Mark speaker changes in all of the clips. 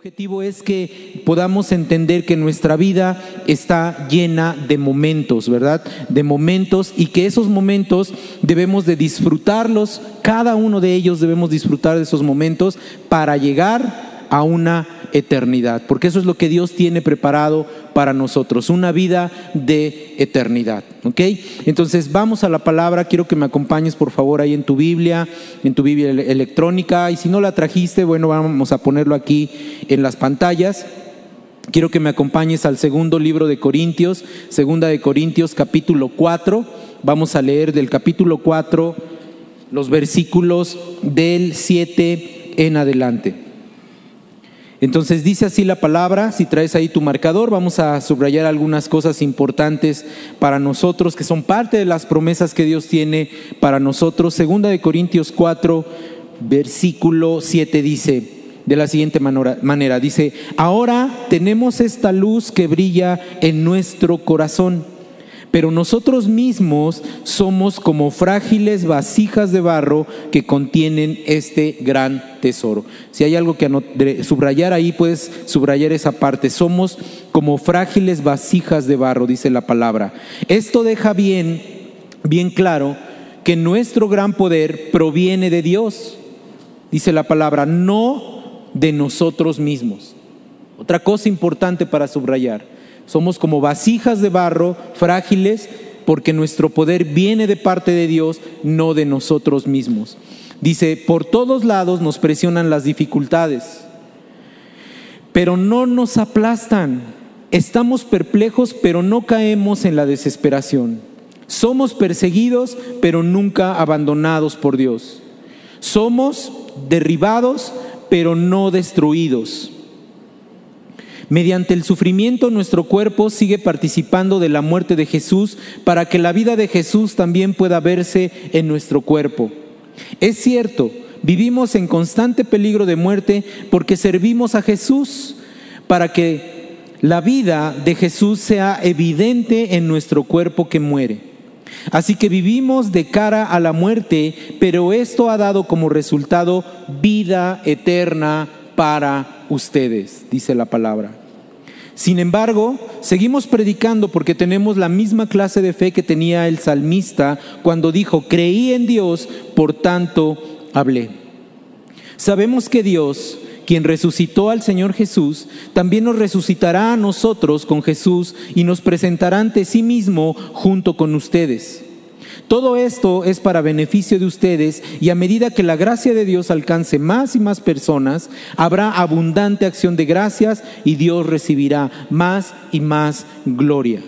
Speaker 1: objetivo es que podamos entender que nuestra vida está llena de momentos, ¿verdad? De momentos y que esos momentos debemos de disfrutarlos, cada uno de ellos debemos disfrutar de esos momentos para llegar a una eternidad, porque eso es lo que Dios tiene preparado para nosotros, una vida de eternidad. ¿Ok? Entonces vamos a la palabra, quiero que me acompañes por favor ahí en tu Biblia, en tu Biblia electrónica, y si no la trajiste, bueno, vamos a ponerlo aquí en las pantallas. Quiero que me acompañes al segundo libro de Corintios, segunda de Corintios capítulo 4. Vamos a leer del capítulo 4 los versículos del 7 en adelante. Entonces dice así la palabra, si traes ahí tu marcador, vamos a subrayar algunas cosas importantes para nosotros que son parte de las promesas que Dios tiene para nosotros. Segunda de Corintios 4, versículo 7 dice de la siguiente manera, dice, ahora tenemos esta luz que brilla en nuestro corazón pero nosotros mismos somos como frágiles vasijas de barro que contienen este gran tesoro. Si hay algo que subrayar ahí, puedes subrayar esa parte. Somos como frágiles vasijas de barro, dice la palabra. Esto deja bien, bien claro que nuestro gran poder proviene de Dios, dice la palabra, no de nosotros mismos. Otra cosa importante para subrayar somos como vasijas de barro frágiles porque nuestro poder viene de parte de Dios, no de nosotros mismos. Dice, por todos lados nos presionan las dificultades, pero no nos aplastan. Estamos perplejos, pero no caemos en la desesperación. Somos perseguidos, pero nunca abandonados por Dios. Somos derribados, pero no destruidos. Mediante el sufrimiento nuestro cuerpo sigue participando de la muerte de Jesús para que la vida de Jesús también pueda verse en nuestro cuerpo. Es cierto, vivimos en constante peligro de muerte porque servimos a Jesús para que la vida de Jesús sea evidente en nuestro cuerpo que muere. Así que vivimos de cara a la muerte, pero esto ha dado como resultado vida eterna para ustedes, dice la palabra. Sin embargo, seguimos predicando porque tenemos la misma clase de fe que tenía el salmista cuando dijo, creí en Dios, por tanto hablé. Sabemos que Dios, quien resucitó al Señor Jesús, también nos resucitará a nosotros con Jesús y nos presentará ante sí mismo junto con ustedes. Todo esto es para beneficio de ustedes y a medida que la gracia de Dios alcance más y más personas, habrá abundante acción de gracias y Dios recibirá más y más gloria.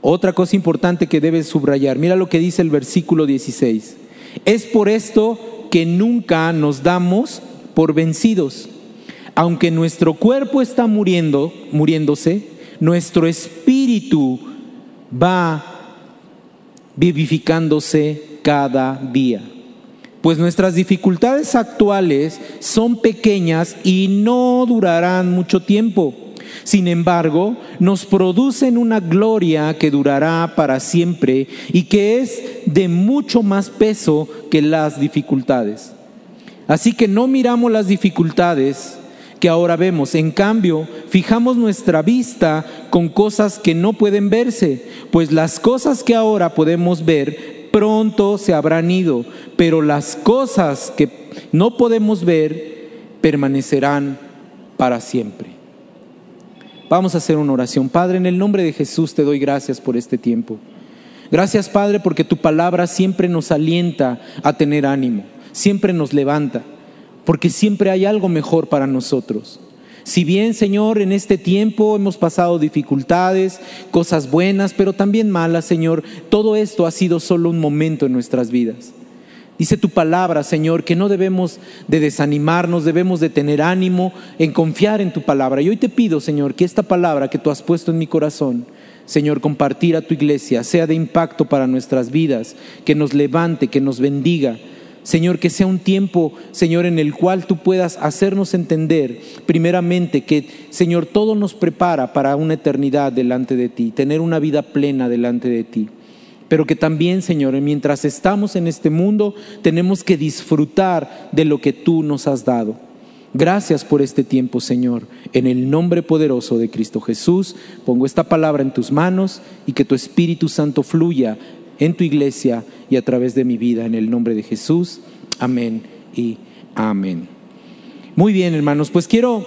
Speaker 1: Otra cosa importante que debes subrayar, mira lo que dice el versículo 16. Es por esto que nunca nos damos por vencidos. Aunque nuestro cuerpo está muriendo, muriéndose, nuestro espíritu va vivificándose cada día. Pues nuestras dificultades actuales son pequeñas y no durarán mucho tiempo. Sin embargo, nos producen una gloria que durará para siempre y que es de mucho más peso que las dificultades. Así que no miramos las dificultades que ahora vemos. En cambio, fijamos nuestra vista con cosas que no pueden verse, pues las cosas que ahora podemos ver pronto se habrán ido, pero las cosas que no podemos ver permanecerán para siempre. Vamos a hacer una oración. Padre, en el nombre de Jesús te doy gracias por este tiempo. Gracias, Padre, porque tu palabra siempre nos alienta a tener ánimo, siempre nos levanta porque siempre hay algo mejor para nosotros. Si bien, Señor, en este tiempo hemos pasado dificultades, cosas buenas, pero también malas, Señor, todo esto ha sido solo un momento en nuestras vidas. Dice tu palabra, Señor, que no debemos de desanimarnos, debemos de tener ánimo en confiar en tu palabra. Y hoy te pido, Señor, que esta palabra que tú has puesto en mi corazón, Señor, compartir a tu iglesia, sea de impacto para nuestras vidas, que nos levante, que nos bendiga Señor, que sea un tiempo, Señor, en el cual tú puedas hacernos entender, primeramente, que, Señor, todo nos prepara para una eternidad delante de ti, tener una vida plena delante de ti. Pero que también, Señor, mientras estamos en este mundo, tenemos que disfrutar de lo que tú nos has dado. Gracias por este tiempo, Señor. En el nombre poderoso de Cristo Jesús, pongo esta palabra en tus manos y que tu Espíritu Santo fluya en tu iglesia y a través de mi vida. En el nombre de Jesús. Amén y amén. Muy bien, hermanos, pues quiero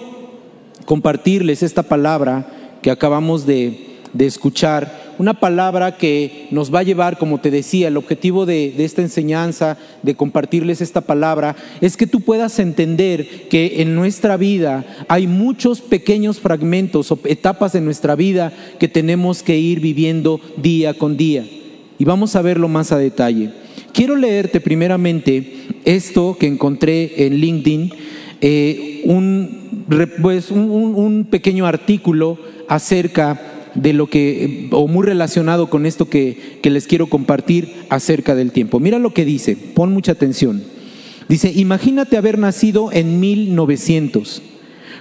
Speaker 1: compartirles esta palabra que acabamos de, escuchar una palabra que nos va a llevar, como te decía, el objetivo de, esta enseñanza, de compartirles esta palabra, es que tú puedas entender que en nuestra vida hay muchos pequeños fragmentos o etapas de nuestra vida que tenemos que ir viviendo día con día. Y vamos a verlo más a detalle. Quiero leerte primeramente esto que encontré en LinkedIn, eh, un, pues, un pequeño artículo acerca de lo que, o muy relacionado con esto que, que les quiero compartir acerca del tiempo. Mira lo que dice, pon mucha atención. Dice, imagínate haber nacido en 1900.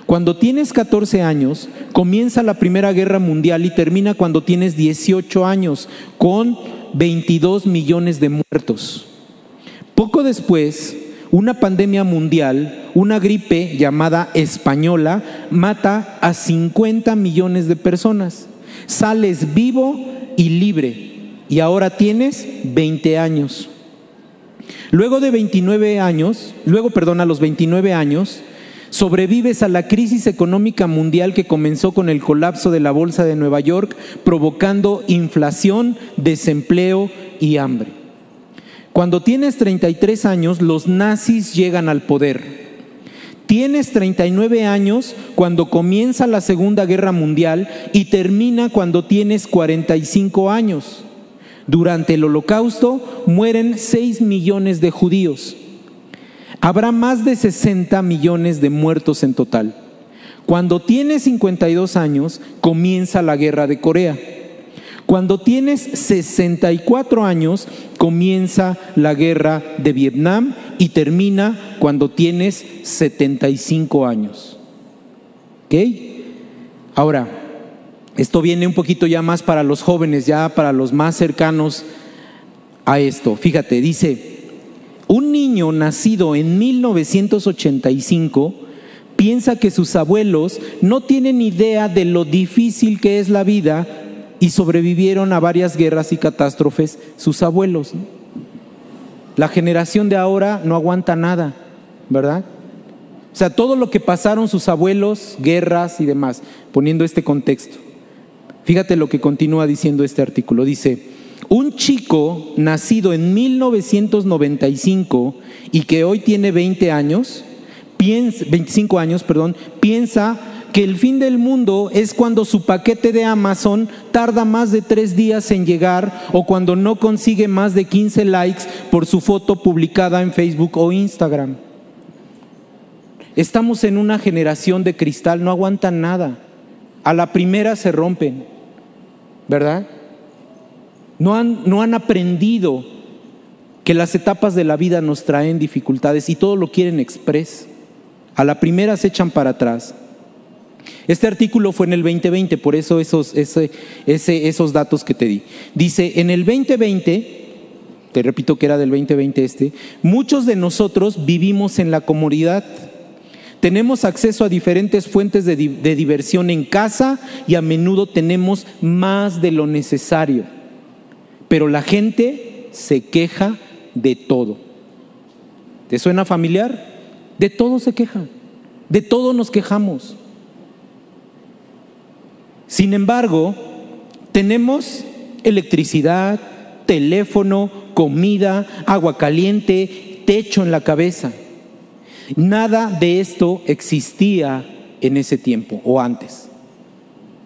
Speaker 1: Cuando tienes 14 años, comienza la Primera Guerra Mundial y termina cuando tienes 18 años, con 22 millones de muertos. Poco después, una pandemia mundial, una gripe llamada española, mata a 50 millones de personas sales vivo y libre y ahora tienes 20 años. Luego de 29 años, luego, perdón, a los 29 años, sobrevives a la crisis económica mundial que comenzó con el colapso de la Bolsa de Nueva York, provocando inflación, desempleo y hambre. Cuando tienes 33 años, los nazis llegan al poder Tienes 39 años cuando comienza la Segunda Guerra Mundial y termina cuando tienes 45 años. Durante el holocausto mueren 6 millones de judíos. Habrá más de 60 millones de muertos en total. Cuando tienes 52 años comienza la Guerra de Corea. Cuando tienes 64 años, comienza la guerra de Vietnam y termina cuando tienes 75 años. ¿Ok? Ahora, esto viene un poquito ya más para los jóvenes, ya para los más cercanos a esto. Fíjate, dice, un niño nacido en 1985 piensa que sus abuelos no tienen idea de lo difícil que es la vida y sobrevivieron a varias guerras y catástrofes sus abuelos. La generación de ahora no aguanta nada, ¿verdad? O sea, todo lo que pasaron sus abuelos, guerras y demás, poniendo este contexto. Fíjate lo que continúa diciendo este artículo. Dice, un chico nacido en 1995 y que hoy tiene 20 años, piensa, 25 años, piensa que el fin del mundo es cuando su paquete de Amazon tarda más de tres días en llegar o cuando no consigue más de 15 likes por su foto publicada en Facebook o Instagram. Estamos en una generación de cristal, no aguantan nada. A la primera se rompen, ¿verdad? No han, no han aprendido que las etapas de la vida nos traen dificultades y todo lo quieren express. A la primera se echan para atrás. Este artículo fue en el 2020, por eso esos, esos datos que te di. Dice, en el 2020, te repito que era del 2020 este, muchos de nosotros vivimos en la comodidad. Tenemos acceso a diferentes fuentes de diversión en casa y a menudo tenemos más de lo necesario. Pero la gente se queja de todo. ¿Te suena familiar? De todo se queja. De todo nos quejamos. Sin embargo, tenemos electricidad, teléfono, comida, agua caliente, techo en la cabeza. Nada de esto existía en ese tiempo o antes.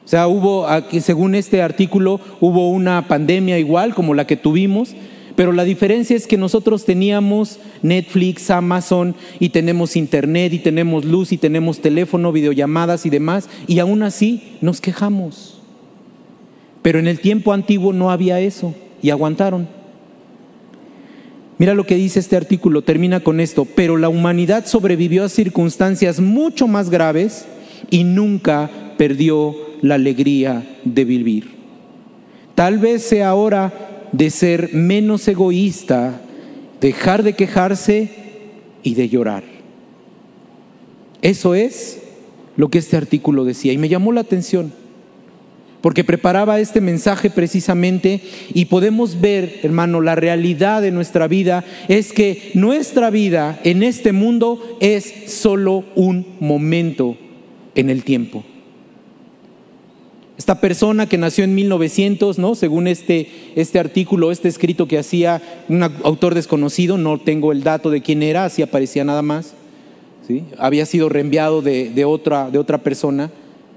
Speaker 1: O sea, hubo, según este artículo, hubo una pandemia igual como la que tuvimos, pero la diferencia es que nosotros teníamos Netflix, Amazon y tenemos internet y tenemos luz y tenemos teléfono, videollamadas y demás, y aún así nos quejamos. Pero en el tiempo antiguo no había eso y aguantaron. Mira lo que dice este artículo, termina con esto, pero la humanidad sobrevivió a circunstancias mucho más graves y nunca perdió la alegría de vivir. Tal vez sea hora de ser menos egoísta dejar de quejarse y de llorar. Eso es lo que este artículo decía y me llamó la atención porque preparaba este mensaje precisamente y podemos ver, hermano, la realidad de nuestra vida es que nuestra vida en este mundo es solo un momento en el tiempo. Esta persona que nació en 1900, ¿no? Según este, este artículo, este escrito que hacía un autor desconocido, no tengo el dato de quién era, así aparecía nada más, ¿sí? había sido reenviado de, de, otra, de otra persona,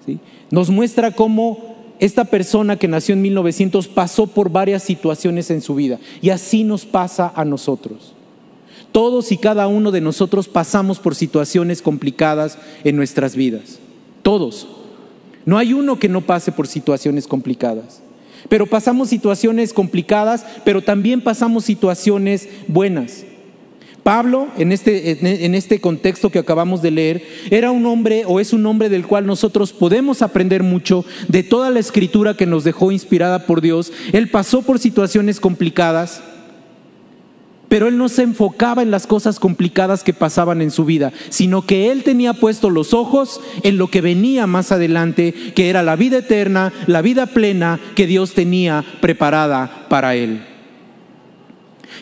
Speaker 1: ¿sí? nos muestra cómo esta persona que nació en 1900 pasó por varias situaciones en su vida y así nos pasa a nosotros. Todos y cada uno de nosotros pasamos por situaciones complicadas en nuestras vidas. Todos. No hay uno que no pase por situaciones complicadas. Pero pasamos situaciones complicadas, pero también pasamos situaciones buenas. Pablo, en este, en este contexto que acabamos de leer, era un hombre o es un hombre del cual nosotros podemos aprender mucho de toda la escritura que nos dejó inspirada por Dios. Él pasó por situaciones complicadas, pero él no se enfocaba en las cosas complicadas que pasaban en su vida, sino que él tenía puesto los ojos en lo que venía más adelante, que era la vida eterna, la vida plena que Dios tenía preparada para él.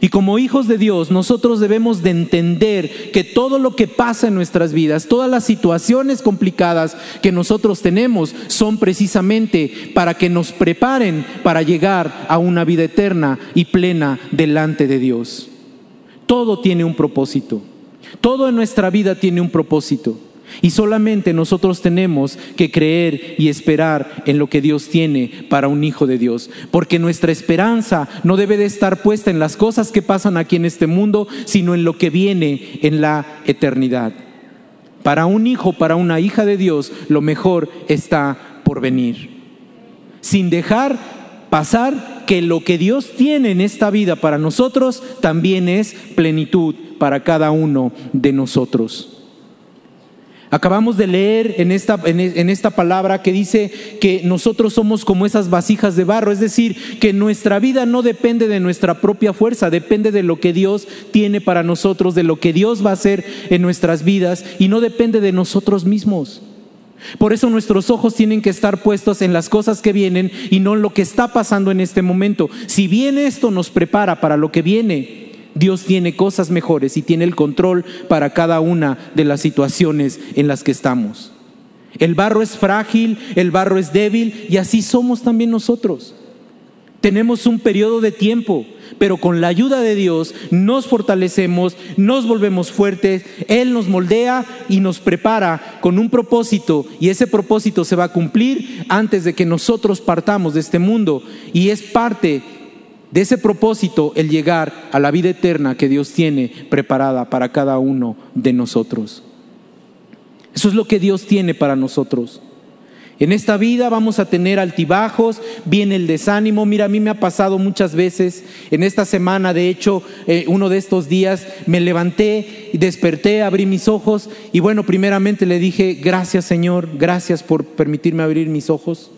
Speaker 1: Y como hijos de Dios, nosotros debemos de entender que todo lo que pasa en nuestras vidas, todas las situaciones complicadas que nosotros tenemos, son precisamente para que nos preparen para llegar a una vida eterna y plena delante de Dios. Todo tiene un propósito. Todo en nuestra vida tiene un propósito. Y solamente nosotros tenemos que creer y esperar en lo que Dios tiene para un hijo de Dios. Porque nuestra esperanza no debe de estar puesta en las cosas que pasan aquí en este mundo, sino en lo que viene en la eternidad. Para un hijo, para una hija de Dios, lo mejor está por venir. Sin dejar pasar que lo que Dios tiene en esta vida para nosotros también es plenitud para cada uno de nosotros. Acabamos de leer en esta, en esta, palabra que dice que nosotros somos como esas vasijas de barro, es decir, que nuestra vida no depende de nuestra propia fuerza, depende de lo que Dios tiene para nosotros, de lo que Dios va a hacer en nuestras vidas y no depende de nosotros mismos. Por eso nuestros ojos tienen que estar puestos en las cosas que vienen y no en lo que está pasando en este momento. Si bien esto nos prepara para lo que viene, Dios tiene cosas mejores y tiene el control para cada una de las situaciones en las que estamos. El barro es frágil, el barro es débil y así somos también nosotros. Tenemos un periodo de tiempo, pero con la ayuda de Dios nos fortalecemos, nos volvemos fuertes, Él nos moldea y nos prepara con un propósito y ese propósito se va a cumplir antes de que nosotros partamos de este mundo y es parte de ese propósito el llegar a la vida eterna que Dios tiene preparada para cada uno de nosotros. Eso es lo que Dios tiene para nosotros. En esta vida vamos a tener altibajos, viene el desánimo. Mira, a mí me ha pasado muchas veces. En esta semana, de hecho, eh, uno de estos días me levanté desperté, abrí mis ojos y bueno, primeramente le dije, gracias Señor, gracias por permitirme abrir mis ojos.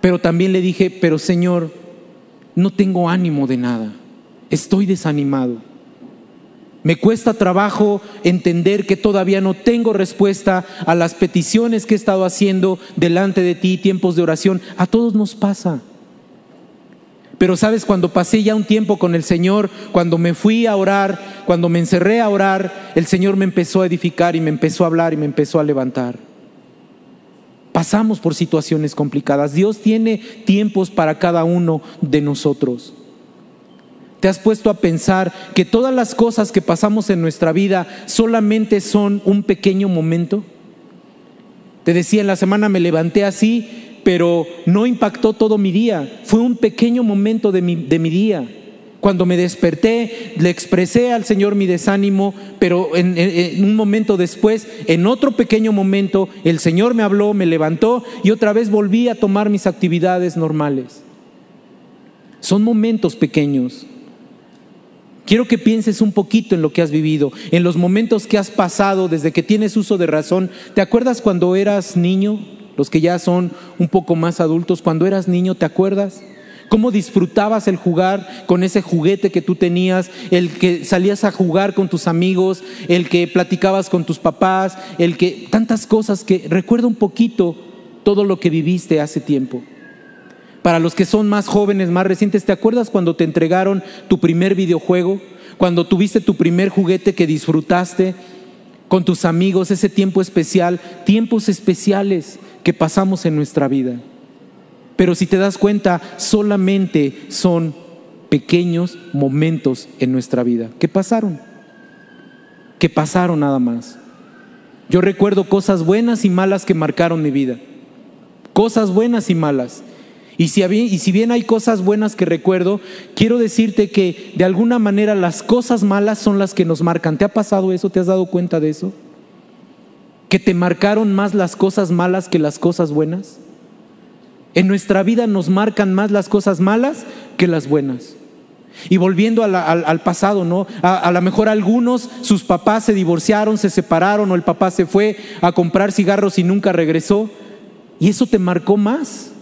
Speaker 1: Pero también le dije, pero Señor, no tengo ánimo de nada, estoy desanimado. Me cuesta trabajo entender que todavía no tengo respuesta a las peticiones que he estado haciendo delante de ti, tiempos de oración. A todos nos pasa. Pero sabes, cuando pasé ya un tiempo con el Señor, cuando me fui a orar, cuando me encerré a orar, el Señor me empezó a edificar y me empezó a hablar y me empezó a levantar. Pasamos por situaciones complicadas. Dios tiene tiempos para cada uno de nosotros. ¿Te has puesto a pensar que todas las cosas que pasamos en nuestra vida solamente son un pequeño momento? Te decía, en la semana me levanté así, pero no impactó todo mi día. Fue un pequeño momento de mi, de mi día. Cuando me desperté, le expresé al Señor mi desánimo, pero en, en, un momento después, en otro pequeño momento, el Señor me habló, me levantó y otra vez volví a tomar mis actividades normales. Son momentos pequeños. Quiero que pienses un poquito en lo que has vivido, en los momentos que has pasado desde que tienes uso de razón. ¿Te acuerdas cuando eras niño? Los que ya son un poco más adultos, cuando eras niño, ¿te acuerdas? cómo disfrutabas el jugar con ese juguete que tú tenías, el que salías a jugar con tus amigos, el que platicabas con tus papás, el que tantas cosas que recuerda un poquito todo lo que viviste hace tiempo. Para los que son más jóvenes, más recientes, ¿te acuerdas cuando te entregaron tu primer videojuego? Cuando tuviste tu primer juguete que disfrutaste con tus amigos, ese tiempo especial, tiempos especiales que pasamos en nuestra vida. Pero si te das cuenta, solamente son pequeños momentos en nuestra vida. ¿Qué pasaron? ¿Qué pasaron nada más? Yo recuerdo cosas buenas y malas que marcaron mi vida. Cosas buenas y malas. Y si, bien hay cosas buenas que recuerdo, quiero decirte que de alguna manera las cosas malas son las que nos marcan. ¿Te ha pasado eso? ¿Te has dado cuenta de eso? ¿Que te marcaron más las cosas malas que las cosas buenas? En nuestra vida nos marcan más las cosas malas que las buenas. Y volviendo al, pasado, ¿no? A, lo mejor algunos, sus papás se divorciaron, se separaron o el papá se fue a comprar cigarros y nunca regresó. Y eso te marcó más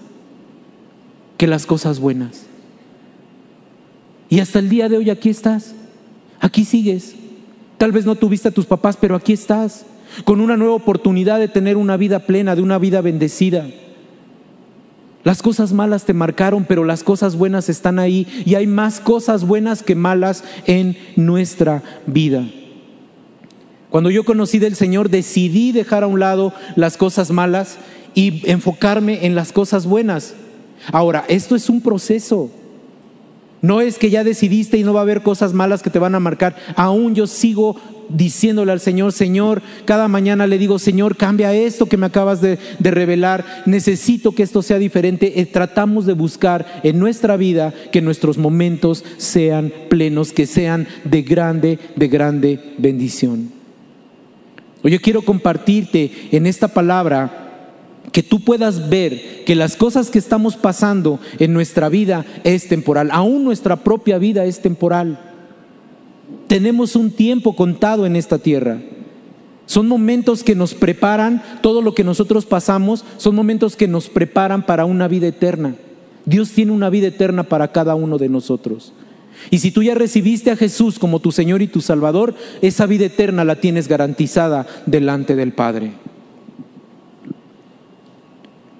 Speaker 1: que las cosas buenas. Y hasta el día de hoy aquí estás, aquí sigues. Tal vez no tuviste a tus papás, pero aquí estás, con una nueva oportunidad de tener una vida plena, de una vida bendecida. Las cosas malas te marcaron, pero las cosas buenas están ahí y hay más cosas buenas que malas en nuestra vida. Cuando yo conocí del Señor, decidí dejar a un lado las cosas malas y enfocarme en las cosas buenas. Ahora, esto es un proceso. No es que ya decidiste y no va a haber cosas malas que te van a marcar. Aún yo sigo diciéndole al Señor, Señor, cada mañana le digo, Señor, cambia esto que me acabas de, revelar, necesito que esto sea diferente. Eh, tratamos de buscar en nuestra vida que nuestros momentos sean plenos, que sean de grande, de grande bendición. Hoy yo quiero compartirte en esta palabra que tú puedas ver que las cosas que estamos pasando en nuestra vida es temporal, aún nuestra propia vida es temporal. Tenemos un tiempo contado en esta tierra. Son momentos que nos preparan, todo lo que nosotros pasamos, son momentos que nos preparan para una vida eterna. Dios tiene una vida eterna para cada uno de nosotros. Y si tú ya recibiste a Jesús como tu Señor y tu Salvador, esa vida eterna la tienes garantizada delante del Padre.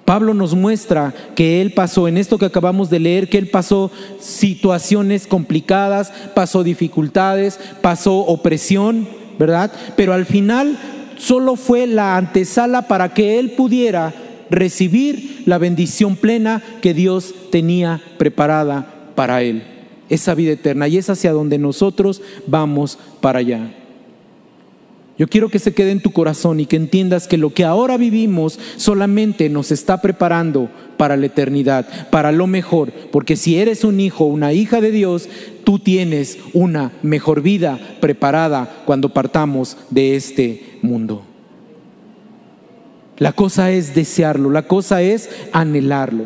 Speaker 1: Pablo nos muestra que él pasó, en esto que acabamos de leer, que él pasó situaciones complicadas, pasó dificultades, pasó opresión, ¿verdad? Pero al final solo fue la antesala para que él pudiera recibir la bendición plena que Dios tenía preparada para él, esa vida eterna. Y es hacia donde nosotros vamos para allá. Yo quiero que se quede en tu corazón y que entiendas que lo que ahora vivimos solamente nos está preparando para la eternidad, para lo mejor, porque si eres un hijo, una hija de Dios, tú tienes una mejor vida preparada cuando partamos de este mundo. La cosa es desearlo, la cosa es anhelarlo.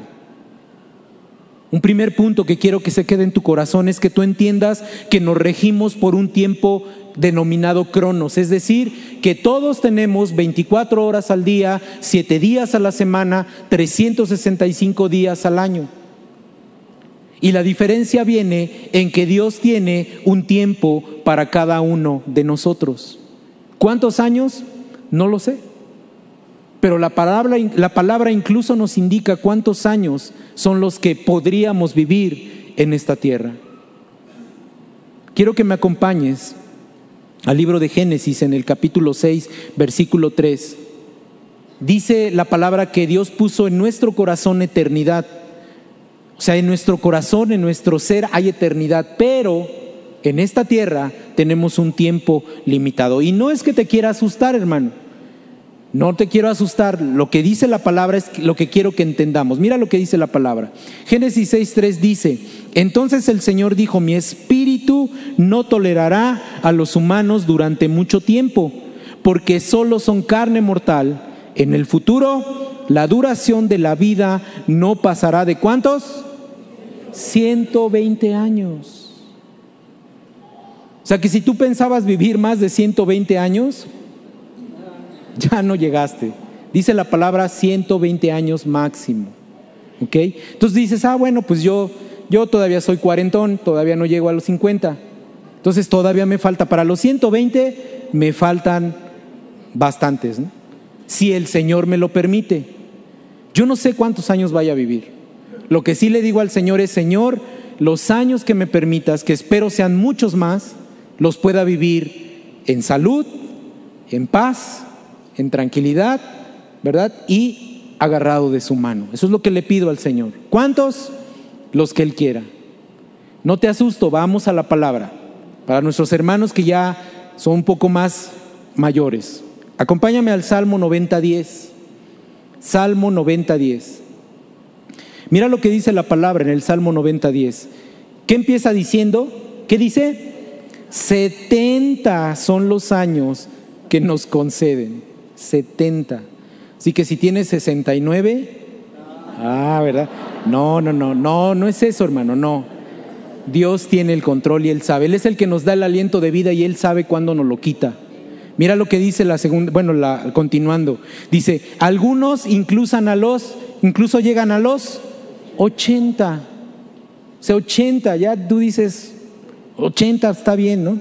Speaker 1: Un primer punto que quiero que se quede en tu corazón es que tú entiendas que nos regimos por un tiempo denominado cronos, es decir, que todos tenemos 24 horas al día, 7 días a la semana, 365 días al año. Y la diferencia viene en que Dios tiene un tiempo para cada uno de nosotros. ¿Cuántos años? No lo sé. Pero la palabra, la palabra incluso nos indica cuántos años son los que podríamos vivir en esta tierra. Quiero que me acompañes al libro de Génesis en el capítulo 6, versículo 3. Dice la palabra que Dios puso en nuestro corazón eternidad. O sea, en nuestro corazón, en nuestro ser hay eternidad, pero en esta tierra tenemos un tiempo limitado. Y no es que te quiera asustar, hermano. No te quiero asustar, lo que dice la palabra es lo que quiero que entendamos. Mira lo que dice la palabra. Génesis 6.3 dice, entonces el Señor dijo, mi espíritu no tolerará a los humanos durante mucho tiempo, porque solo son carne mortal. En el futuro, la duración de la vida no pasará de cuántos? 120 años. O sea que si tú pensabas vivir más de 120 años, ya no llegaste. Dice la palabra 120 años máximo. ¿Ok? Entonces dices, ah, bueno, pues yo yo todavía soy cuarentón, todavía no llego a los 50. Entonces todavía me falta, para los 120 me faltan bastantes, si el Señor me lo permite. Yo no sé cuántos años vaya a vivir. Lo que sí le digo al Señor es, Señor, los años que me permitas, que espero sean muchos más, los pueda vivir en salud, en paz, en tranquilidad, ¿verdad? Y agarrado de su mano. Eso es lo que le pido al Señor. ¿Cuántos? Los que Él quiera. No te asusto, vamos a la palabra. Para nuestros hermanos que ya son un poco más mayores. Acompáñame al Salmo 90.10. Salmo 90.10. Mira lo que dice la palabra en el Salmo 90.10. ¿Qué empieza diciendo? ¿Qué dice? 70 son los años que nos conceden. 70. Así que si tienes 69, ah, ¿verdad? No, no, no, no, no es eso, hermano, no. Dios tiene el control y Él sabe. Él es el que nos da el aliento de vida y Él sabe cuándo nos lo quita. Mira lo que dice la segunda, bueno, continuando. Dice, algunos incluso a los, incluso llegan a los 80. O sea, 80, ya tú dices, 80 está bien, ¿no?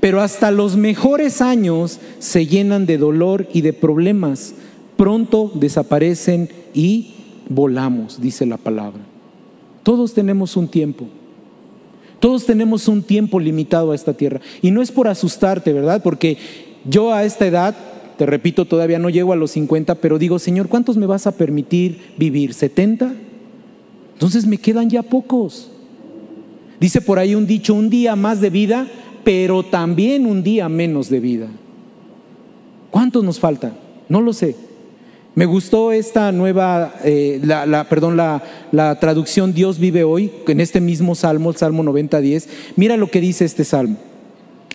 Speaker 1: Pero hasta los mejores años se llenan de dolor y de problemas. Pronto desaparecen y volamos, dice la palabra. Todos tenemos un tiempo. Todos tenemos un tiempo limitado a esta tierra. Y no es por asustarte, ¿verdad? Porque yo a esta edad, te repito, todavía no llego a los 50, pero digo, Señor, ¿cuántos me vas a permitir vivir? ¿70? Entonces me quedan ya pocos. Dice por ahí un dicho, un día más de vida, pero también un día menos de vida. ¿Cuántos nos faltan? No lo sé. Me gustó esta nueva, eh, la, perdón, la, la, traducción Dios vive hoy, en este mismo salmo, el Salmo 90.10. Mira lo que dice este salmo,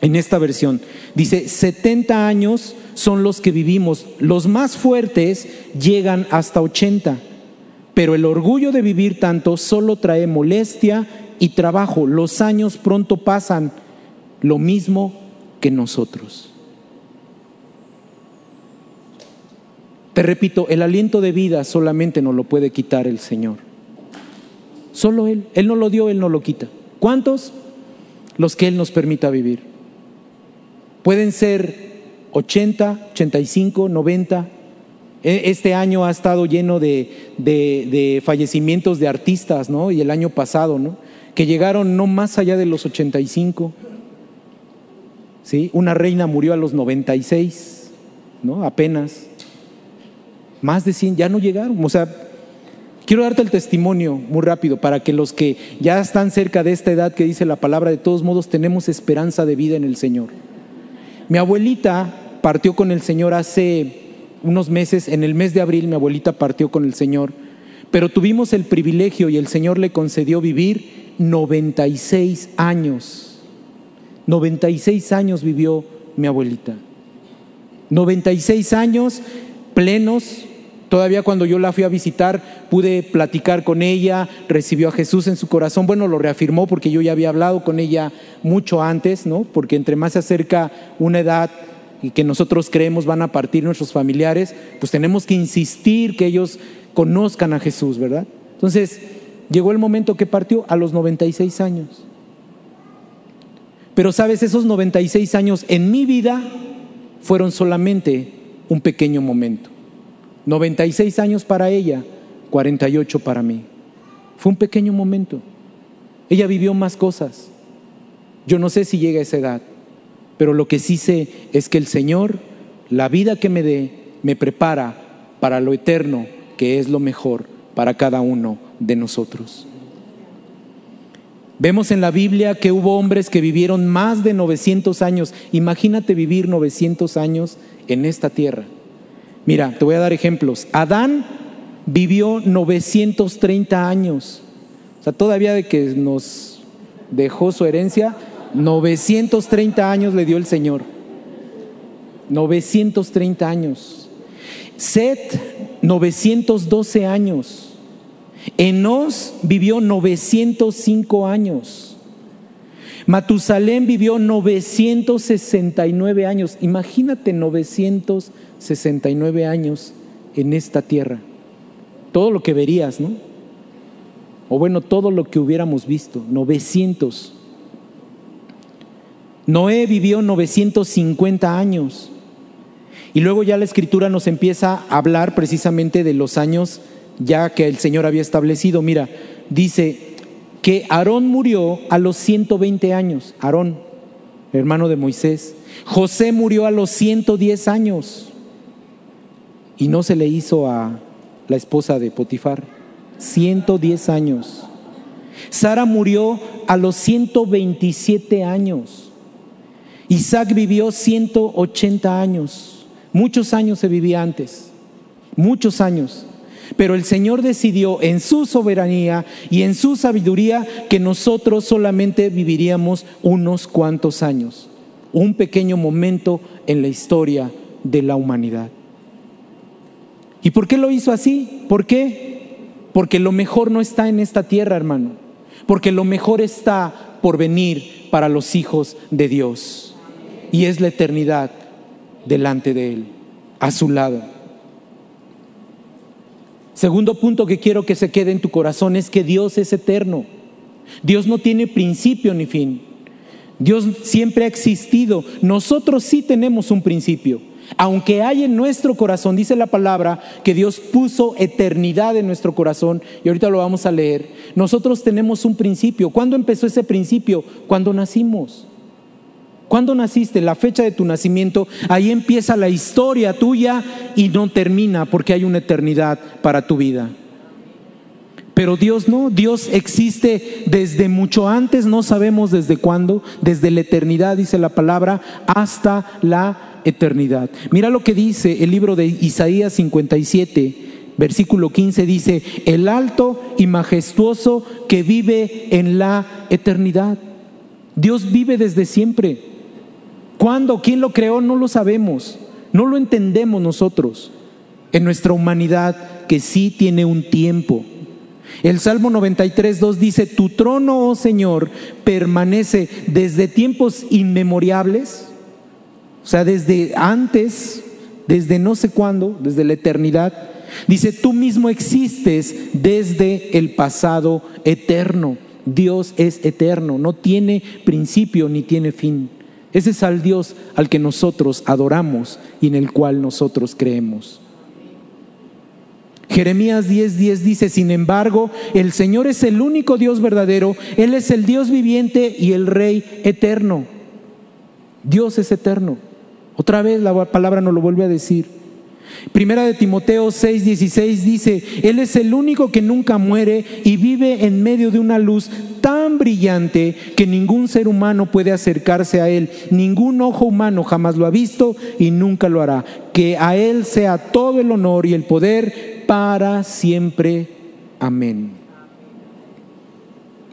Speaker 1: en esta versión. Dice, 70 años son los que vivimos, los más fuertes llegan hasta 80, pero el orgullo de vivir tanto solo trae molestia y trabajo. Los años pronto pasan, lo mismo que nosotros. Te repito, el aliento de vida solamente nos lo puede quitar el Señor. Solo Él. Él no lo dio, Él no lo quita. ¿Cuántos? Los que Él nos permita vivir. Pueden ser 80, 85, 90. Este año ha estado lleno de, de fallecimientos de artistas, ¿no? Y el año pasado, ¿no? que llegaron no más allá de los 85. ¿Sí? Una reina murió a los 96, ¿no? Apenas. Más de 100 ya no llegaron. O sea, quiero darte el testimonio muy rápido para que los que ya están cerca de esta edad que dice la palabra, de todos modos tenemos esperanza de vida en el Señor. Mi abuelita partió con el Señor hace unos meses, en el mes de abril mi abuelita partió con el Señor, pero tuvimos el privilegio y el Señor le concedió vivir 96 años. 96 años vivió mi abuelita. 96 años plenos. Todavía cuando yo la fui a visitar pude platicar con ella, recibió a Jesús en su corazón. Bueno, lo reafirmó porque yo ya había hablado con ella mucho antes, ¿no? Porque entre más se acerca una edad y que nosotros creemos van a partir nuestros familiares, pues tenemos que insistir que ellos conozcan a Jesús, ¿verdad? Entonces, Llegó el momento que partió a los 96 años. Pero sabes, esos 96 años en mi vida fueron solamente un pequeño momento. 96 años para ella, 48 para mí. Fue un pequeño momento. Ella vivió más cosas. Yo no sé si llega a esa edad, pero lo que sí sé es que el Señor, la vida que me dé, me prepara para lo eterno, que es lo mejor para cada uno de nosotros. Vemos en la Biblia que hubo hombres que vivieron más de 900 años. Imagínate vivir 900 años en esta tierra. Mira, te voy a dar ejemplos. Adán vivió 930 años. O sea, todavía de que nos dejó su herencia, 930 años le dio el Señor. 930 años. Set, 912 años. Enos vivió 905 años. Matusalén vivió 969 años. Imagínate 969 años en esta tierra. Todo lo que verías, ¿no? o bueno, todo lo que hubiéramos visto, 900. Noé vivió 950 años. Y luego ya la escritura nos empieza a hablar precisamente de los años ya que el Señor había establecido. Mira, dice que Aarón murió a los 120 años. Aarón, hermano de Moisés. José murió a los 110 años. Y no se le hizo a la esposa de Potifar. 110 años. Sara murió a los 127 años. Isaac vivió 180 años. Muchos años se vivía antes. Muchos años. Pero el Señor decidió en su soberanía y en su sabiduría que nosotros solamente viviríamos unos cuantos años. Un pequeño momento en la historia de la humanidad. ¿Y por qué lo hizo así? ¿Por qué? Porque lo mejor no está en esta tierra, hermano. Porque lo mejor está por venir para los hijos de Dios. Y es la eternidad delante de Él, a su lado. Segundo punto que quiero que se quede en tu corazón es que Dios es eterno. Dios no tiene principio ni fin. Dios siempre ha existido. Nosotros sí tenemos un principio. Aunque hay en nuestro corazón, dice la palabra, que Dios puso eternidad en nuestro corazón, y ahorita lo vamos a leer, nosotros tenemos un principio. ¿Cuándo empezó ese principio? Cuando nacimos. ¿Cuándo naciste? La fecha de tu nacimiento, ahí empieza la historia tuya y no termina porque hay una eternidad para tu vida. Pero Dios no, Dios existe desde mucho antes, no sabemos desde cuándo, desde la eternidad, dice la palabra, hasta la eternidad. Mira lo que dice el libro de Isaías 57, versículo 15, dice, el alto y majestuoso que vive en la eternidad. Dios vive desde siempre. ¿Cuándo? ¿Quién lo creó? No lo sabemos. No lo entendemos nosotros. En nuestra humanidad que sí tiene un tiempo. El Salmo 93, 2 dice, tu trono, oh Señor, permanece desde tiempos inmemoriales o sea, desde antes, desde no sé cuándo, desde la eternidad. Dice, tú mismo existes desde el pasado eterno. Dios es eterno, no tiene principio ni tiene fin. Ese es al Dios al que nosotros adoramos y en el cual nosotros creemos. Jeremías 10:10 10 dice, sin embargo, el Señor es el único Dios verdadero, Él es el Dios viviente y el Rey eterno. Dios es eterno. Otra vez la palabra nos lo vuelve a decir. Primera de Timoteo 6:16 dice, Él es el único que nunca muere y vive en medio de una luz tan brillante que ningún ser humano puede acercarse a Él, ningún ojo humano jamás lo ha visto y nunca lo hará. Que a Él sea todo el honor y el poder para siempre. Amén.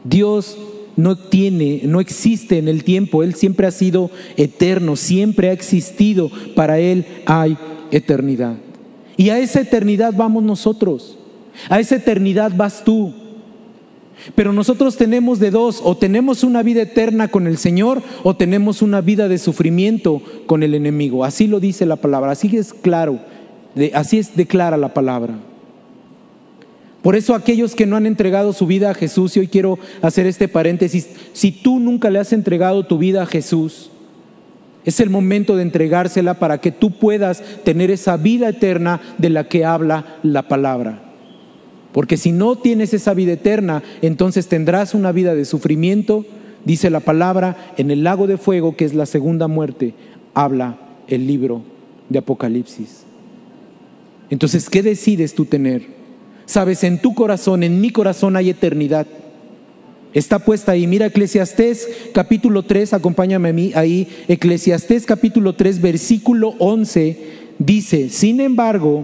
Speaker 1: Dios no tiene, no existe en el tiempo, Él siempre ha sido eterno, siempre ha existido, para Él hay eternidad. Y a esa eternidad vamos nosotros, a esa eternidad vas tú. Pero nosotros tenemos de dos, o tenemos una vida eterna con el Señor o tenemos una vida de sufrimiento con el enemigo. Así lo dice la palabra, así es claro, así es declara la palabra. Por eso aquellos que no han entregado su vida a Jesús, y hoy quiero hacer este paréntesis, si tú nunca le has entregado tu vida a Jesús, es el momento de entregársela para que tú puedas tener esa vida eterna de la que habla la palabra. Porque si no tienes esa vida eterna, entonces tendrás una vida de sufrimiento, dice la palabra, en el lago de fuego, que es la segunda muerte, habla el libro de Apocalipsis. Entonces, ¿qué decides tú tener? Sabes, en tu corazón, en mi corazón hay eternidad. Está puesta ahí. Mira Eclesiastés capítulo 3, acompáñame a mí ahí. Eclesiastés capítulo 3, versículo 11 dice, sin embargo,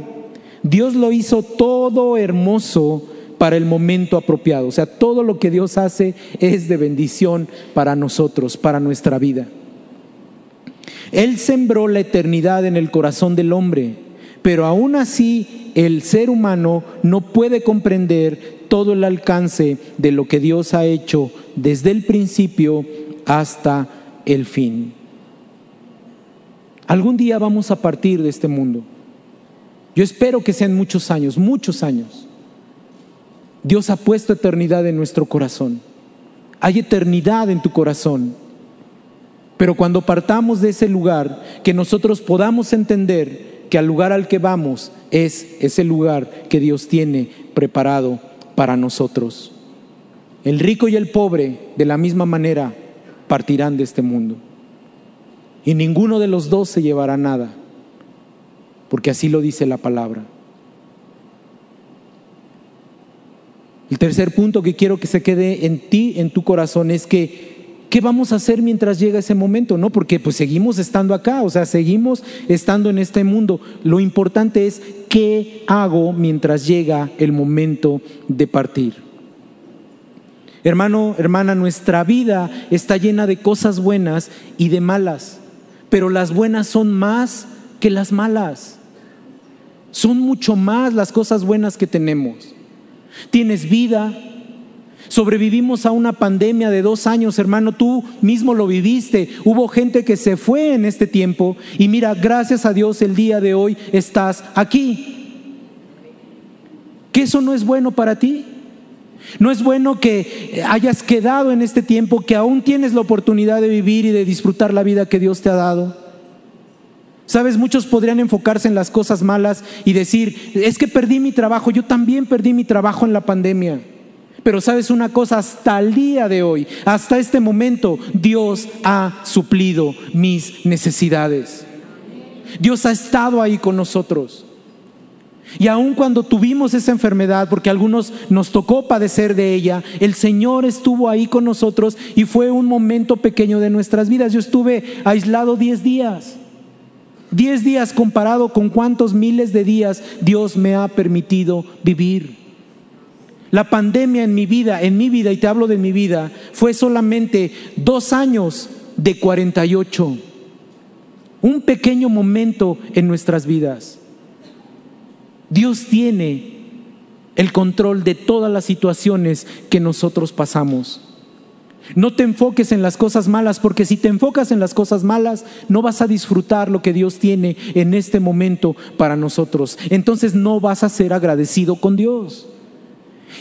Speaker 1: Dios lo hizo todo hermoso para el momento apropiado. O sea, todo lo que Dios hace es de bendición para nosotros, para nuestra vida. Él sembró la eternidad en el corazón del hombre, pero aún así el ser humano no puede comprender todo el alcance de lo que Dios ha hecho desde el principio hasta el fin. Algún día vamos a partir de este mundo. Yo espero que sean muchos años, muchos años. Dios ha puesto eternidad en nuestro corazón. Hay eternidad en tu corazón. Pero cuando partamos de ese lugar, que nosotros podamos entender que al lugar al que vamos es ese lugar que Dios tiene preparado para nosotros. El rico y el pobre, de la misma manera, partirán de este mundo. Y ninguno de los dos se llevará nada, porque así lo dice la palabra. El tercer punto que quiero que se quede en ti, en tu corazón, es que ¿qué vamos a hacer mientras llega ese momento? No, porque pues seguimos estando acá, o sea, seguimos estando en este mundo. Lo importante es qué hago mientras llega el momento de partir. Hermano, hermana, nuestra vida está llena de cosas buenas y de malas, pero las buenas son más que las malas. Son mucho más las cosas buenas que tenemos. Tienes vida. Sobrevivimos a una pandemia de dos años, hermano, tú mismo lo viviste. Hubo gente que se fue en este tiempo y mira, gracias a Dios el día de hoy estás aquí. ¿Que eso no es bueno para ti? ¿No es bueno que hayas quedado en este tiempo, que aún tienes la oportunidad de vivir y de disfrutar la vida que Dios te ha dado? Sabes, muchos podrían enfocarse en las cosas malas y decir, es que perdí mi trabajo, yo también perdí mi trabajo en la pandemia. Pero sabes una cosa, hasta el día de hoy, hasta este momento, Dios ha suplido mis necesidades. Dios ha estado ahí con nosotros. Y aun cuando tuvimos esa enfermedad, porque a algunos nos tocó padecer de ella, el Señor estuvo ahí con nosotros y fue un momento pequeño de nuestras vidas. Yo estuve aislado 10 días. Diez días comparado con cuántos miles de días Dios me ha permitido vivir. La pandemia en mi vida, en mi vida, y te hablo de mi vida, fue solamente dos años de 48. Un pequeño momento en nuestras vidas. Dios tiene el control de todas las situaciones que nosotros pasamos. No te enfoques en las cosas malas, porque si te enfocas en las cosas malas, no vas a disfrutar lo que Dios tiene en este momento para nosotros. Entonces no vas a ser agradecido con Dios.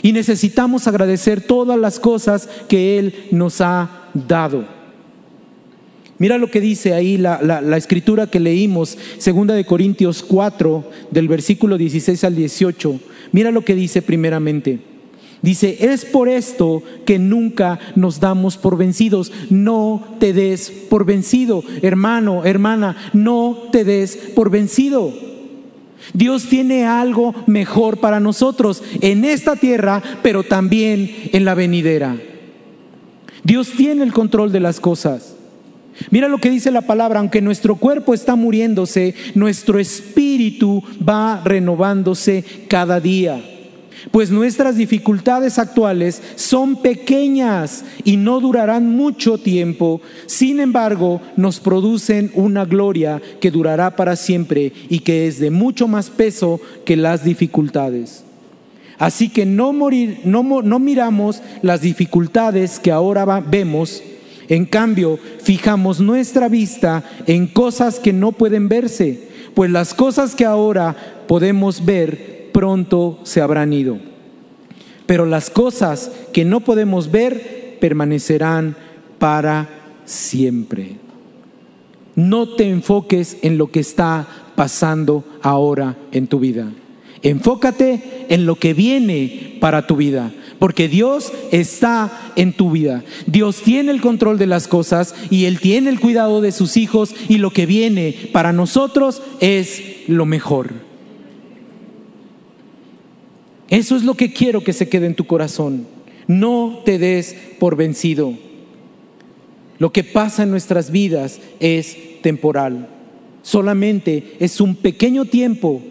Speaker 1: Y necesitamos agradecer todas las cosas que Él nos ha dado. Mira lo que dice ahí la, la escritura que leímos, segunda de Corintios 4, del versículo 16 al 18. Mira lo que dice primeramente. Dice, es por esto que nunca nos damos por vencidos. No te des por vencido, hermano, hermana, no te des por vencido. Dios tiene algo mejor para nosotros en esta tierra, pero también en la venidera. Dios tiene el control de las cosas. Mira lo que dice la palabra, aunque nuestro cuerpo está muriéndose, nuestro espíritu va renovándose cada día pues nuestras dificultades actuales son pequeñas y no durarán mucho tiempo, sin embargo nos producen una gloria que durará para siempre y que es de mucho más peso que las dificultades. Así que no, morir, no, miramos las dificultades que ahora vemos, en cambio fijamos nuestra vista en cosas que no pueden verse, pues las cosas que ahora podemos ver pronto se habrán ido. Pero las cosas que no podemos ver permanecerán para siempre. No te enfoques en lo que está pasando ahora en tu vida. Enfócate en lo que viene para tu vida, porque Dios está en tu vida. Dios tiene el control de las cosas y Él tiene el cuidado de sus hijos y lo que viene para nosotros es lo mejor. Eso es lo que quiero que se quede en tu corazón. No te des por vencido. Lo que pasa en nuestras vidas es temporal. Solamente es un pequeño tiempo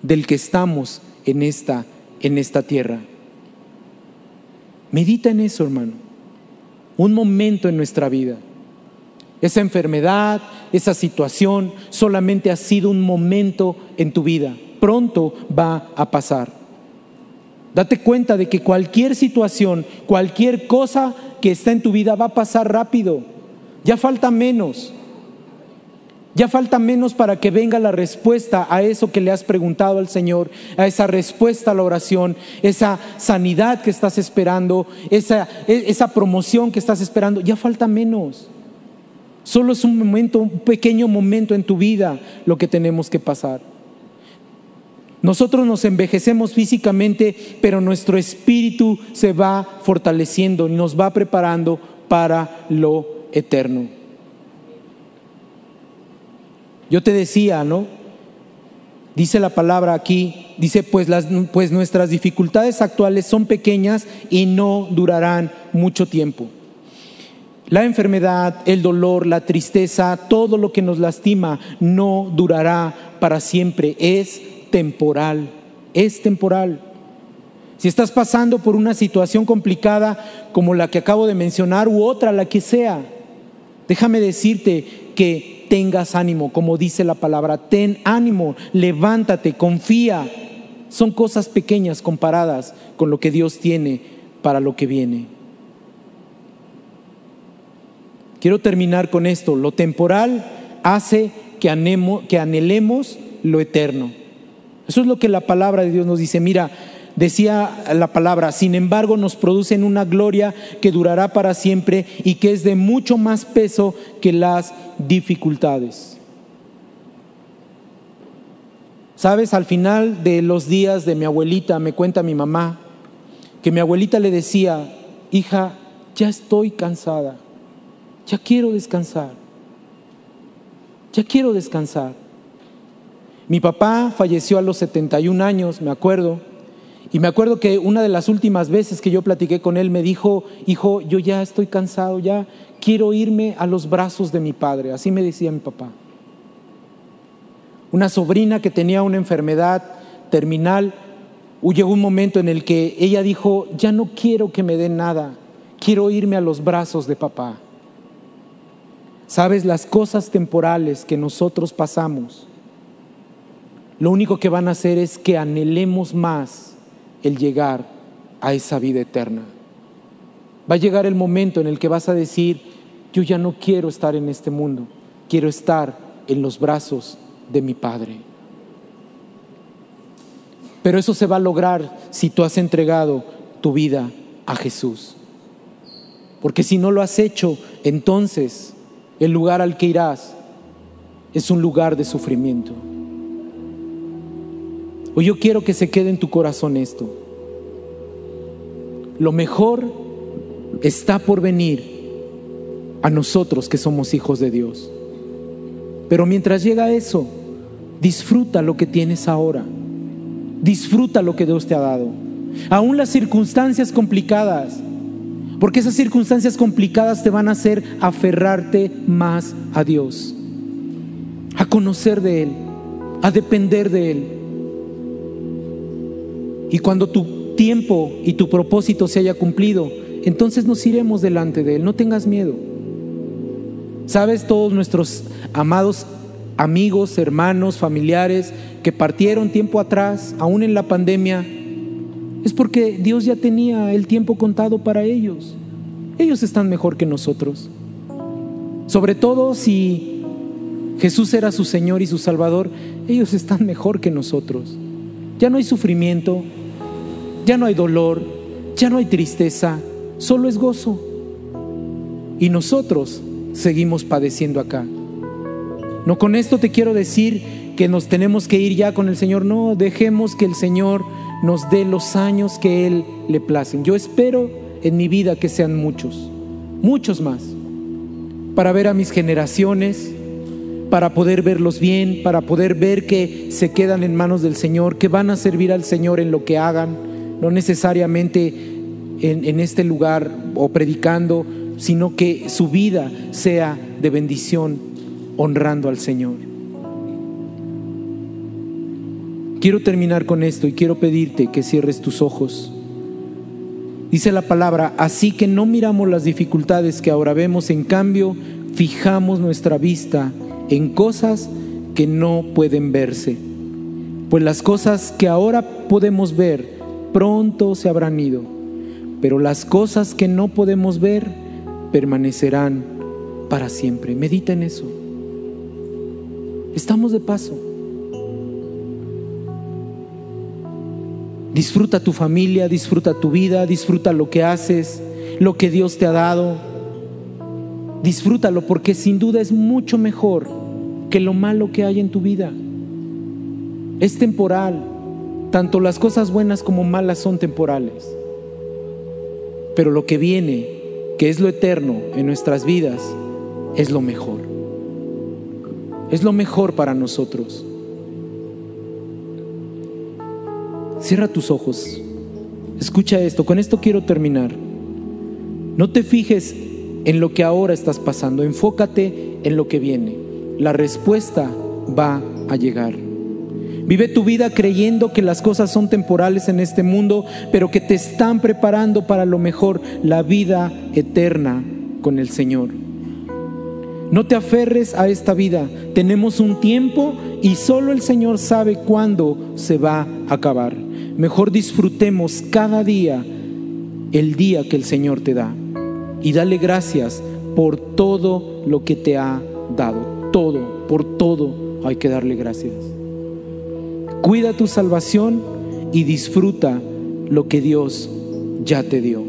Speaker 1: del que estamos en esta, en esta tierra. Medita en eso, hermano. Un momento en nuestra vida. Esa enfermedad, esa situación, solamente ha sido un momento en tu vida. Pronto va a pasar. Date cuenta de que cualquier situación, cualquier cosa que está en tu vida va a pasar rápido. Ya falta menos. Ya falta menos para que venga la respuesta a eso que le has preguntado al Señor, a esa respuesta a la oración, esa sanidad que estás esperando, esa, e, esa promoción que estás esperando. Ya falta menos. Solo es un momento, un pequeño momento en tu vida lo que tenemos que pasar. Nosotros nos envejecemos físicamente, pero nuestro espíritu se va fortaleciendo y nos va preparando para lo eterno. Yo te decía, ¿no? Dice la palabra aquí, dice, pues, las, pues nuestras dificultades actuales son pequeñas y no durarán mucho tiempo. La enfermedad, el dolor, la tristeza, todo lo que nos lastima no durará para siempre, es temporal, es temporal. Si estás pasando por una situación complicada como la que acabo de mencionar u otra, la que sea, déjame decirte que tengas ánimo, como dice la palabra, ten ánimo, levántate, confía. Son cosas pequeñas comparadas con lo que Dios tiene para lo que viene. Quiero terminar con esto. Lo temporal hace que, que anhelemos lo eterno. Eso es lo que la palabra de Dios nos dice. Mira, decía la palabra, sin embargo nos producen una gloria que durará para siempre y que es de mucho más peso que las dificultades. Sabes, al final de los días de mi abuelita, me cuenta mi mamá, que mi abuelita le decía, hija, ya estoy cansada ya quiero descansar, ya quiero descansar. Mi papá falleció a los 71 años, me acuerdo, y me acuerdo que una de las últimas veces que yo platiqué con él me dijo, hijo, yo ya estoy cansado, ya quiero irme a los brazos de mi padre, así me decía mi papá. Una sobrina que tenía una enfermedad terminal, llegó un momento en el que ella dijo, ya no quiero que me den nada, quiero irme a los brazos de papá. Sabes, las cosas temporales que nosotros pasamos, lo único que van a hacer es que anhelemos más el llegar a esa vida eterna. Va a llegar el momento en el que vas a decir, yo ya no quiero estar en este mundo, quiero estar en los brazos de mi Padre. Pero eso se va a lograr si tú has entregado tu vida a Jesús. Porque si no lo has hecho, entonces el lugar al que irás es un lugar de sufrimiento. O yo quiero que se quede en tu corazón esto. Lo mejor está por venir a nosotros que somos hijos de Dios. Pero mientras llega eso, disfruta lo que tienes ahora. Disfruta lo que Dios te ha dado. Aún las circunstancias complicadas, porque esas circunstancias complicadas te van a hacer aferrarte más a Dios, a conocer de Él, a depender de Él. Y cuando tu tiempo y tu propósito se haya cumplido, entonces nos iremos delante de Él. No tengas miedo. Sabes, todos nuestros amados amigos, hermanos, familiares que partieron tiempo atrás, aún en la pandemia, es porque Dios ya tenía el tiempo contado para ellos. Ellos están mejor que nosotros. Sobre todo si Jesús era su Señor y su Salvador, ellos están mejor que nosotros. Ya no hay sufrimiento, ya no hay dolor, ya no hay tristeza, solo es gozo. Y nosotros seguimos padeciendo acá. No con esto te quiero decir que nos tenemos que ir ya con el Señor, no, dejemos que el Señor nos dé los años que Él le placen. Yo espero en mi vida que sean muchos, muchos más, para ver a mis generaciones, para poder verlos bien, para poder ver que se quedan en manos del Señor, que van a servir al Señor en lo que hagan, no necesariamente en, este lugar o predicando, sino que su vida sea de bendición, honrando al Señor. Quiero terminar con esto y quiero pedirte que cierres tus ojos. Dice la palabra, así que no miramos las dificultades que ahora vemos, en cambio fijamos nuestra vista en cosas que no pueden verse. Pues las cosas que ahora podemos ver pronto se habrán ido, pero las cosas que no podemos ver permanecerán para siempre. Medita en eso. Estamos de paso. Disfruta tu familia, disfruta tu vida, disfruta lo que haces, lo que Dios te ha dado. Disfrútalo porque sin duda es mucho mejor que lo malo que hay en tu vida. Es temporal. Tanto las cosas buenas como malas son temporales. Pero lo que viene, que es lo eterno en nuestras vidas, es lo mejor. Es lo mejor para nosotros. Cierra tus ojos. Escucha esto. Con esto quiero terminar. No te fijes en lo que ahora estás pasando. Enfócate en lo que viene. La respuesta va a llegar. Vive tu vida creyendo que las cosas son temporales en este mundo, pero que te están preparando para lo mejor, la vida eterna con el Señor. No te aferres a esta vida. Tenemos un tiempo y solo el Señor sabe cuándo se va a acabar. Mejor disfrutemos cada día el día que el Señor te da y dale gracias por todo lo que te ha dado. Todo, por todo hay que darle gracias. Cuida tu salvación y disfruta lo que Dios ya te dio.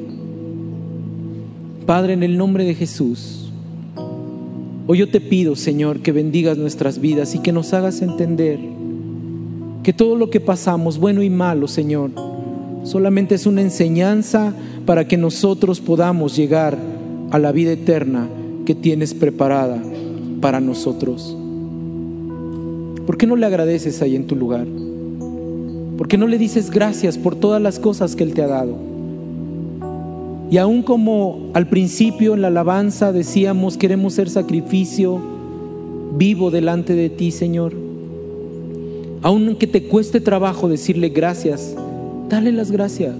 Speaker 1: Padre, en el nombre de Jesús, hoy yo te pido, Señor, que bendigas nuestras vidas y que nos hagas entender que todo lo que pasamos, bueno y malo, Señor, solamente es una enseñanza para que nosotros podamos llegar a la vida eterna que tienes preparada para nosotros. ¿Por qué no le agradeces ahí en tu lugar? ¿Por qué no le dices gracias por todas las cosas que Él te ha dado? Y aún como al principio en la alabanza decíamos, queremos ser sacrificio vivo delante de ti, Señor aunque te cueste trabajo decirle gracias, dale las gracias.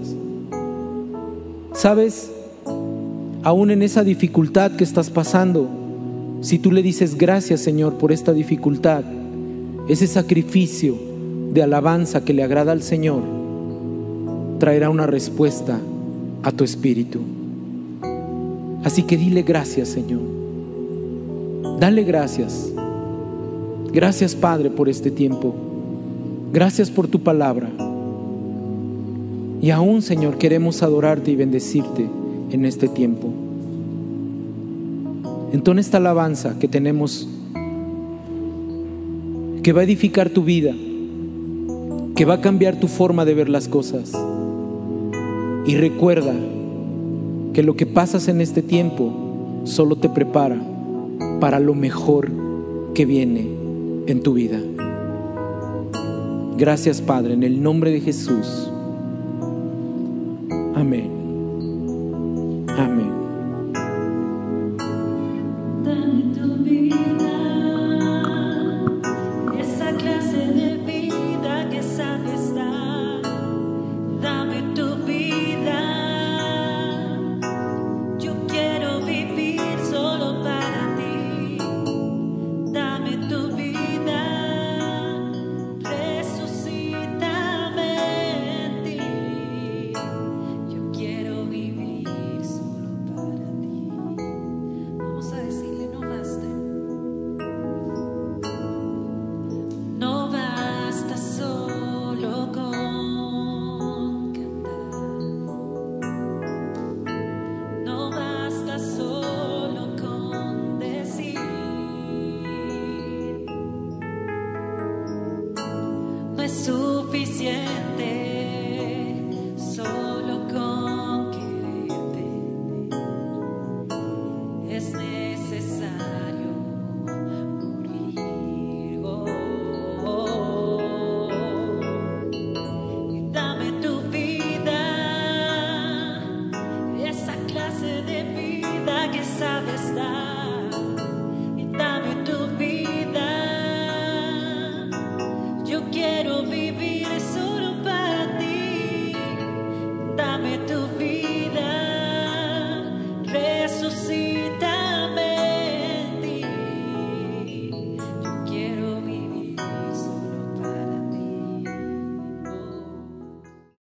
Speaker 1: ¿Sabes? Aún en esa dificultad que estás pasando, si tú le dices gracias Señor por esta dificultad, ese sacrificio de alabanza que le agrada al Señor, traerá una respuesta a tu espíritu. Así que dile gracias Señor. Dale gracias. Gracias Padre por este tiempo. Gracias por tu palabra. Y aún, Señor, queremos adorarte y bendecirte en este tiempo. Entonces esta alabanza que tenemos, que va a edificar tu vida, que va a cambiar tu forma de ver las cosas. Y recuerda que lo que pasas en este tiempo solo te prepara para lo mejor que viene en tu vida. Gracias Padre, en el nombre de Jesús. Amén.